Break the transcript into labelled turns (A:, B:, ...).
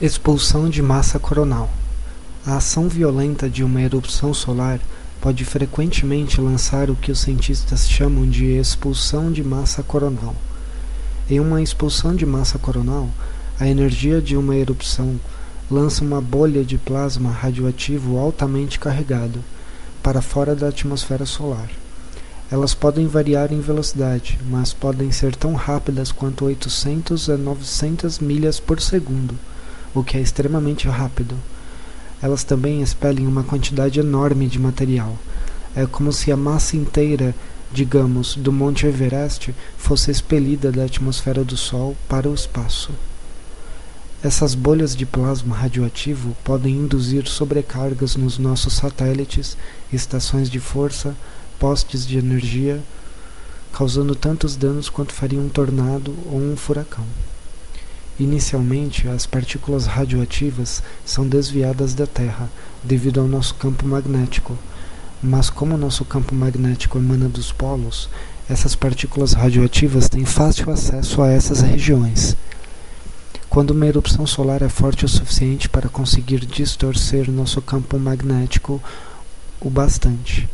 A: Expulsão de massa coronal. A ação violenta de uma erupção solar pode frequentemente lançar o que os cientistas chamam de expulsão de massa coronal. Em uma expulsão de massa coronal, a energia de uma erupção lança uma bolha de plasma radioativo altamente carregado para fora da atmosfera solar. Elas podem variar em velocidade, mas podem ser tão rápidas quanto 800 a 900 milhas por segundo o que é extremamente rápido. Elas também expelem uma quantidade enorme de material. É como se a massa inteira, digamos, do Monte Everest fosse expelida da atmosfera do Sol para o espaço. Essas bolhas de plasma radioativo podem induzir sobrecargas nos nossos satélites, estações de força, postes de energia, causando tantos danos quanto faria um tornado ou um furacão. Inicialmente, as partículas radioativas são desviadas da Terra devido ao nosso campo magnético, mas como o nosso campo magnético emana dos polos, essas partículas radioativas têm fácil acesso a essas regiões. Quando uma erupção solar é forte o suficiente para conseguir distorcer nosso campo magnético o bastante,